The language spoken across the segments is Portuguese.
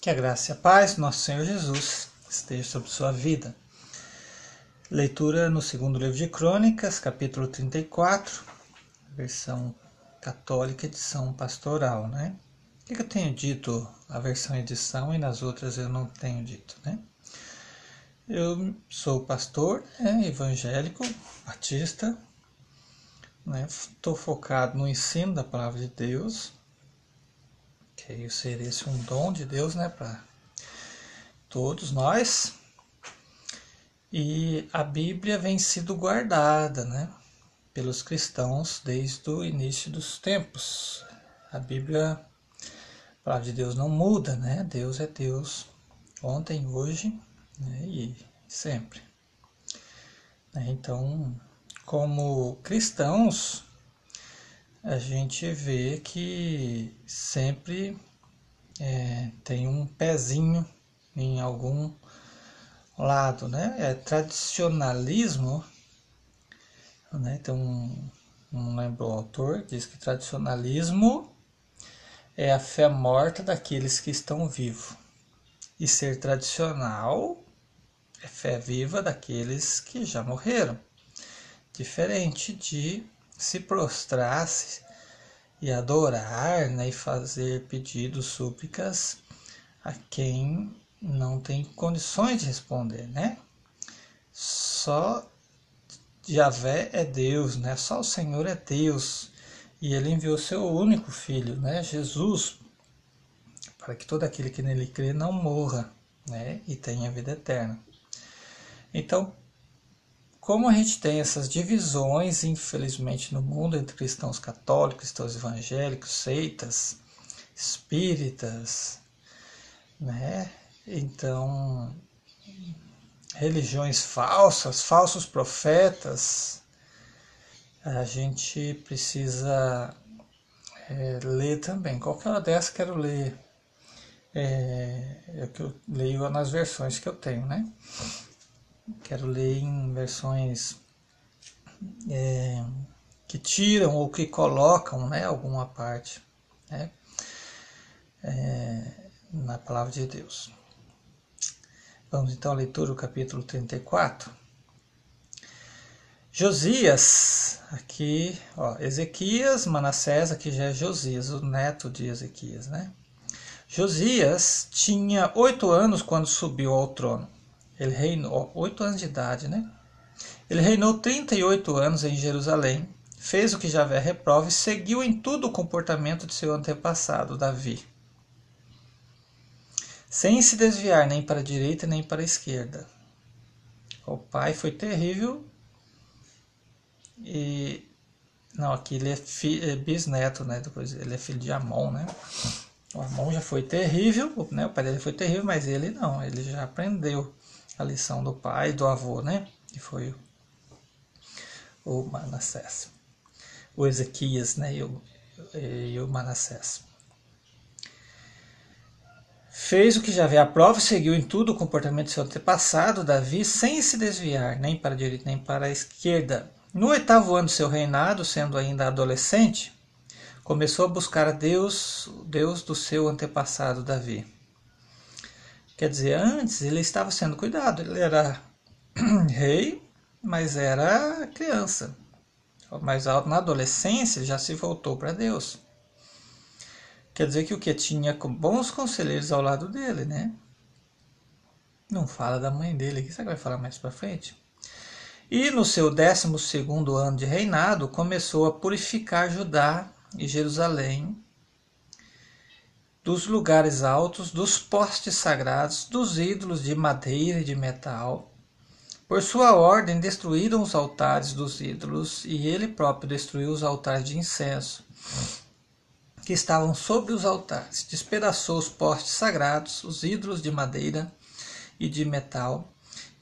Que a graça e a paz do nosso Senhor Jesus esteja sobre sua vida. Leitura no segundo livro de Crônicas, capítulo 34, versão católica, edição pastoral, né? O que, eu tenho dito a versão edição e nas outras eu não tenho dito, né? Eu sou pastor né, evangélico, batista, Estou né? focado no ensino da palavra de Deus, que ser esse um dom de Deus, né, para todos nós. E a Bíblia vem sido guardada, né, pelos cristãos desde o início dos tempos. A Bíblia, a palavra de Deus não muda, né? Deus é Deus ontem, hoje né, e sempre. Né, então, como cristãos, a gente vê que sempre é, tem um pezinho em algum lado, né? É tradicionalismo, né? Então, não lembro o autor, diz que tradicionalismo é a fé morta daqueles que estão vivos. E ser tradicional é fé viva daqueles que já morreram. Diferente de se prostrasse e adorar né, e fazer pedidos, súplicas a quem não tem condições de responder, né? Só Javé é Deus, né? Só o Senhor é Deus. E ele enviou seu único filho, né, Jesus, para que todo aquele que nele crê não morra, né, e tenha vida eterna. Então, como a gente tem essas divisões, infelizmente, no mundo entre cristãos católicos, cristãos evangélicos, seitas, espíritas, né? Então, religiões falsas, falsos profetas, a gente precisa é, ler também. Qualquer hora dessa quero ler. É, é que eu leio nas versões que eu tenho, né? Quero ler em versões é, que tiram ou que colocam né, alguma parte né, é, na palavra de Deus. Vamos então à leitura do capítulo 34. Josias, aqui, ó, Ezequias, Manassés, aqui já é Josias, o neto de Ezequias, né? Josias tinha oito anos quando subiu ao trono. Ele reinou oito anos de idade, né? Ele reinou 38 anos em Jerusalém, fez o que Javé reprova e seguiu em tudo o comportamento de seu antepassado, Davi, sem se desviar nem para a direita nem para a esquerda. O pai foi terrível e não, aqui ele é, fi, é bisneto, né? Depois ele é filho de Amon, né? O Amon já foi terrível, né? O pai dele foi terrível, mas ele não, ele já aprendeu a lição do pai, do avô, né? Que foi o Manassés. O Ezequias, né? E o, e o Manassés. Fez o que já vê a prova e seguiu em tudo o comportamento de seu antepassado, Davi, sem se desviar, nem para a direita nem para a esquerda. No oitavo ano do seu reinado, sendo ainda adolescente, começou a buscar a Deus, Deus do seu antepassado Davi. Quer dizer, antes ele estava sendo cuidado, ele era rei, mas era criança. Mas na adolescência já se voltou para Deus. Quer dizer que o que tinha bons conselheiros ao lado dele, né? Não fala da mãe dele aqui, sabe que vai falar mais para frente? E no seu 12 ano de reinado, começou a purificar Judá e Jerusalém dos lugares altos, dos postes sagrados, dos ídolos de madeira e de metal. Por sua ordem destruíram os altares dos ídolos, e ele próprio destruiu os altares de incenso que estavam sobre os altares. Despedaçou os postes sagrados, os ídolos de madeira e de metal,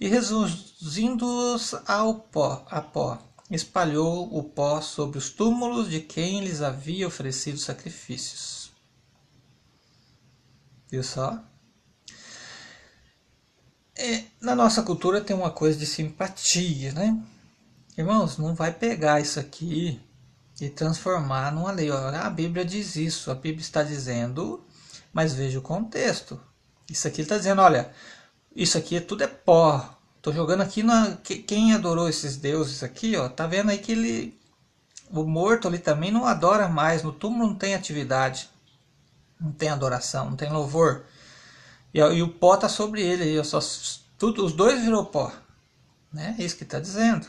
e reduzindo-os ao pó, a pó, espalhou o pó sobre os túmulos de quem lhes havia oferecido sacrifícios. Viu só? É, na nossa cultura tem uma coisa de simpatia, né? Irmãos, não vai pegar isso aqui e transformar numa lei. Olha, a Bíblia diz isso, a Bíblia está dizendo, mas veja o contexto. Isso aqui está dizendo, olha, isso aqui tudo é pó. Tô jogando aqui na quem adorou esses deuses aqui, ó, tá vendo aí que ele o morto ali também não adora mais, no túmulo não tem atividade, não tem adoração, não tem louvor. E, e o pó tá sobre ele, aí, só tudo os dois virou pó. Né? É isso que está dizendo.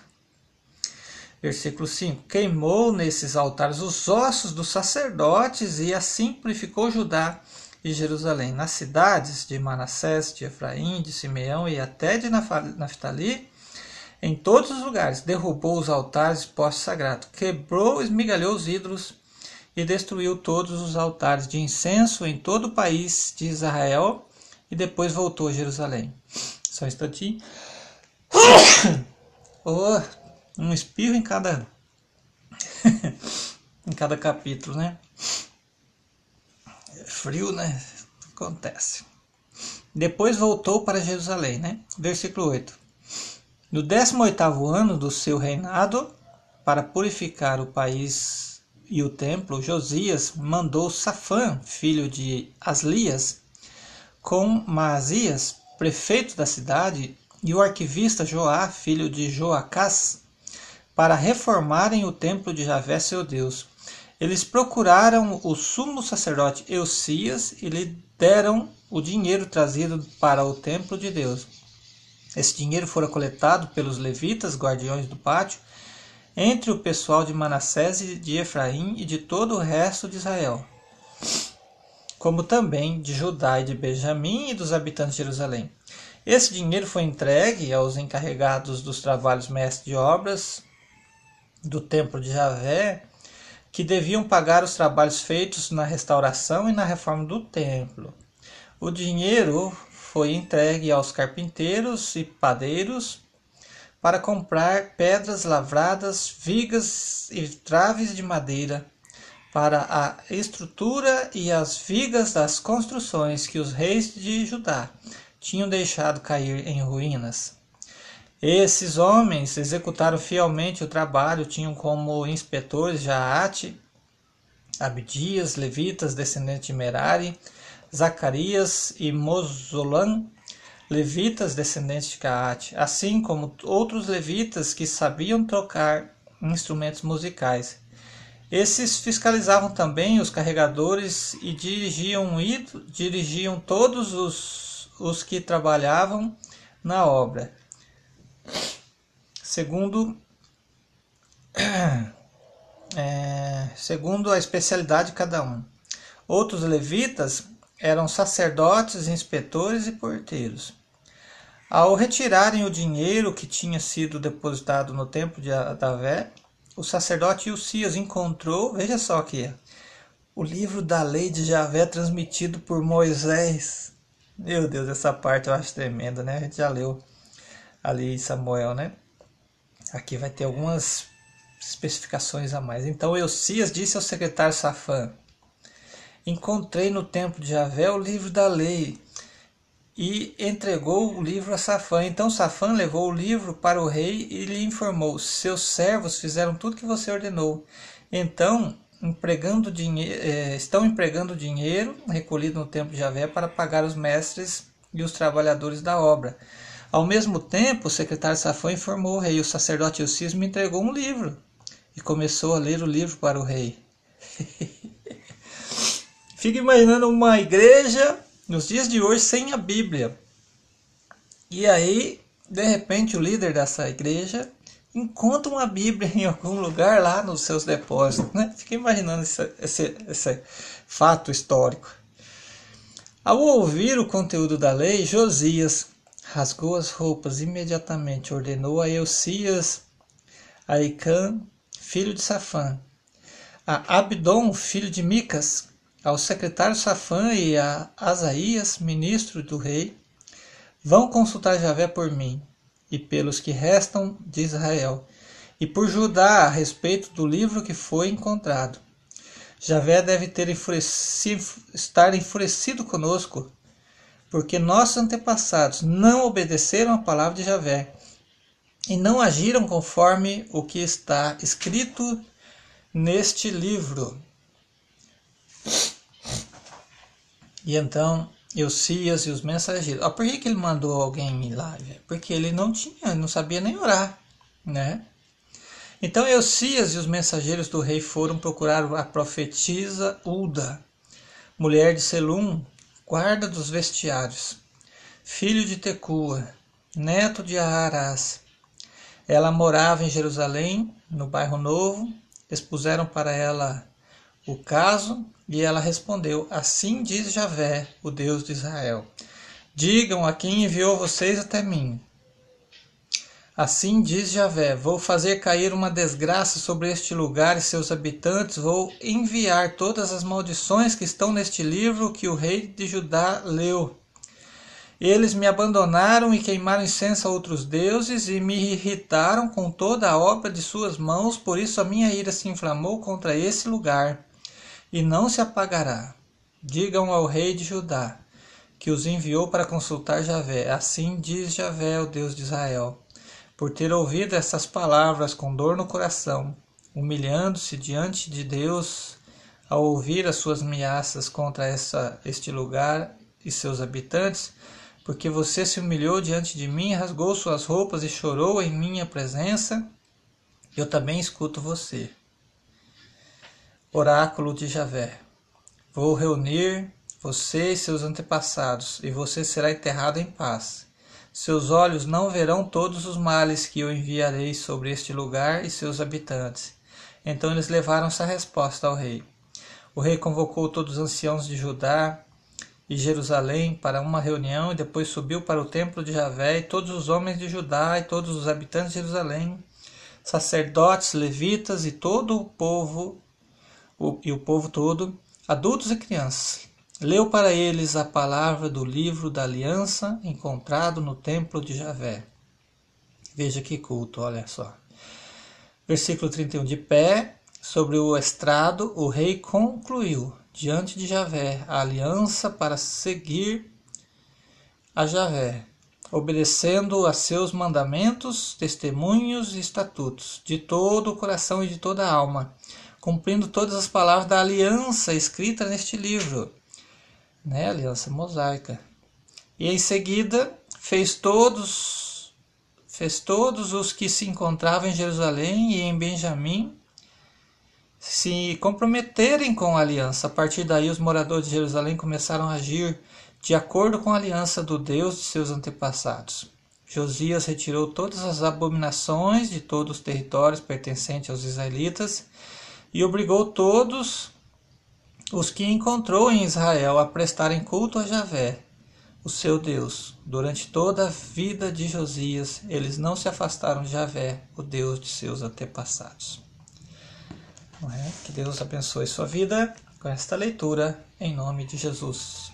Versículo 5: Queimou nesses altares os ossos dos sacerdotes e assim purificou Judá e Jerusalém. Nas cidades de Manassés, de Efraim, de Simeão e até de Naftali, em todos os lugares, derrubou os altares e postes sagrados, quebrou e esmigalhou os ídolos e destruiu todos os altares de incenso em todo o país de Israel e depois voltou a Jerusalém. Só um instantinho. oh, um espirro em cada em cada capítulo, né? É frio, né? Acontece. Depois voltou para Jerusalém, né? Versículo 8. No 18º ano do seu reinado, para purificar o país e o templo, Josias mandou Safã, filho de Aslias, com Maasias, prefeito da cidade, e o arquivista Joá, filho de Joacás, para reformarem o templo de Javé seu Deus. Eles procuraram o sumo sacerdote Eucias e lhe deram o dinheiro trazido para o templo de Deus. Esse dinheiro fora coletado pelos levitas, guardiões do pátio, entre o pessoal de Manassés e de Efraim e de todo o resto de Israel, como também de Judá e de Benjamim e dos habitantes de Jerusalém. Esse dinheiro foi entregue aos encarregados dos trabalhos mestres de obras do templo de Javé, que deviam pagar os trabalhos feitos na restauração e na reforma do templo. O dinheiro foi entregue aos carpinteiros e padeiros para comprar pedras lavradas, vigas e traves de madeira para a estrutura e as vigas das construções que os reis de Judá tinham deixado cair em ruínas. Esses homens executaram fielmente o trabalho, tinham como inspetores Jaate, Abdias, levitas, descendentes de Merari, Zacarias e Mozolan, levitas descendentes de Caate, assim como outros levitas que sabiam tocar instrumentos musicais. Esses fiscalizavam também os carregadores e dirigiam, dirigiam todos os, os que trabalhavam na obra segundo é, segundo a especialidade de cada um. Outros levitas eram sacerdotes, inspetores e porteiros. Ao retirarem o dinheiro que tinha sido depositado no templo de Adavé, o sacerdote Ucias encontrou, veja só aqui, o livro da lei de Javé transmitido por Moisés. Meu Deus, essa parte eu acho tremenda, né? A gente já leu ali em Samuel, né? Aqui vai ter algumas especificações a mais. Então Eucias disse ao secretário Safã: Encontrei no templo de Javé o livro da lei e entregou o livro a Safã. Então Safã levou o livro para o rei e lhe informou: Seus servos fizeram tudo que você ordenou. Então empregando eh, estão empregando dinheiro recolhido no templo de Javé para pagar os mestres e os trabalhadores da obra. Ao mesmo tempo, o secretário Safã informou o rei: o sacerdote Eucis me entregou um livro e começou a ler o livro para o rei. Fica imaginando uma igreja nos dias de hoje sem a Bíblia. E aí, de repente, o líder dessa igreja encontra uma Bíblia em algum lugar lá nos seus depósitos. Né? Fica imaginando esse, esse, esse fato histórico. Ao ouvir o conteúdo da lei, Josias rasgou as roupas imediatamente, ordenou a Eucias, a Icã, filho de Safã, a Abdon, filho de Micas, ao secretário Safã e a Asaías, ministro do rei, vão consultar Javé por mim e pelos que restam de Israel, e por Judá a respeito do livro que foi encontrado. Javé deve ter enfurecido, estar enfurecido conosco porque nossos antepassados não obedeceram à palavra de Javé e não agiram conforme o que está escrito neste livro. E então Eucias e os mensageiros. Ah, por que, que ele mandou alguém ir lá? Porque ele não tinha, não sabia nem orar, né? Então Eucias e os mensageiros do rei foram procurar a profetisa Uda, mulher de Selum, guarda dos vestiários, filho de Tecua, neto de Aharás. Ela morava em Jerusalém, no bairro Novo. Expuseram para ela o caso e ela respondeu: Assim diz Javé, o Deus de Israel: Digam a quem enviou vocês até mim. Assim diz Javé: Vou fazer cair uma desgraça sobre este lugar e seus habitantes, vou enviar todas as maldições que estão neste livro que o rei de Judá leu. Eles me abandonaram e queimaram incenso a outros deuses e me irritaram com toda a obra de suas mãos, por isso a minha ira se inflamou contra esse lugar e não se apagará. Digam ao rei de Judá que os enviou para consultar Javé. Assim diz Javé, o Deus de Israel por ter ouvido essas palavras com dor no coração, humilhando-se diante de Deus ao ouvir as suas ameaças contra essa, este lugar e seus habitantes, porque você se humilhou diante de mim, rasgou suas roupas e chorou em minha presença, eu também escuto você. Oráculo de Javé. Vou reunir você e seus antepassados, e você será enterrado em paz. Seus olhos não verão todos os males que eu enviarei sobre este lugar e seus habitantes. Então eles levaram essa resposta ao rei. O rei convocou todos os anciãos de Judá e Jerusalém para uma reunião e depois subiu para o templo de Javé e todos os homens de Judá e todos os habitantes de Jerusalém, sacerdotes, levitas e todo o povo o, e o povo todo, adultos e crianças. Leu para eles a palavra do livro da aliança encontrado no templo de Javé. Veja que culto, olha só. Versículo 31. De pé sobre o estrado, o rei concluiu diante de Javé a aliança para seguir a Javé, obedecendo a seus mandamentos, testemunhos e estatutos, de todo o coração e de toda a alma, cumprindo todas as palavras da aliança escrita neste livro né, aliança mosaica. E em seguida fez todos fez todos os que se encontravam em Jerusalém e em Benjamim se comprometerem com a aliança. A partir daí os moradores de Jerusalém começaram a agir de acordo com a aliança do Deus de seus antepassados. Josias retirou todas as abominações de todos os territórios pertencentes aos israelitas e obrigou todos os que encontrou em Israel a prestarem culto a Javé, o seu Deus. Durante toda a vida de Josias, eles não se afastaram de Javé, o Deus de seus antepassados. É? Que Deus abençoe sua vida com esta leitura, em nome de Jesus.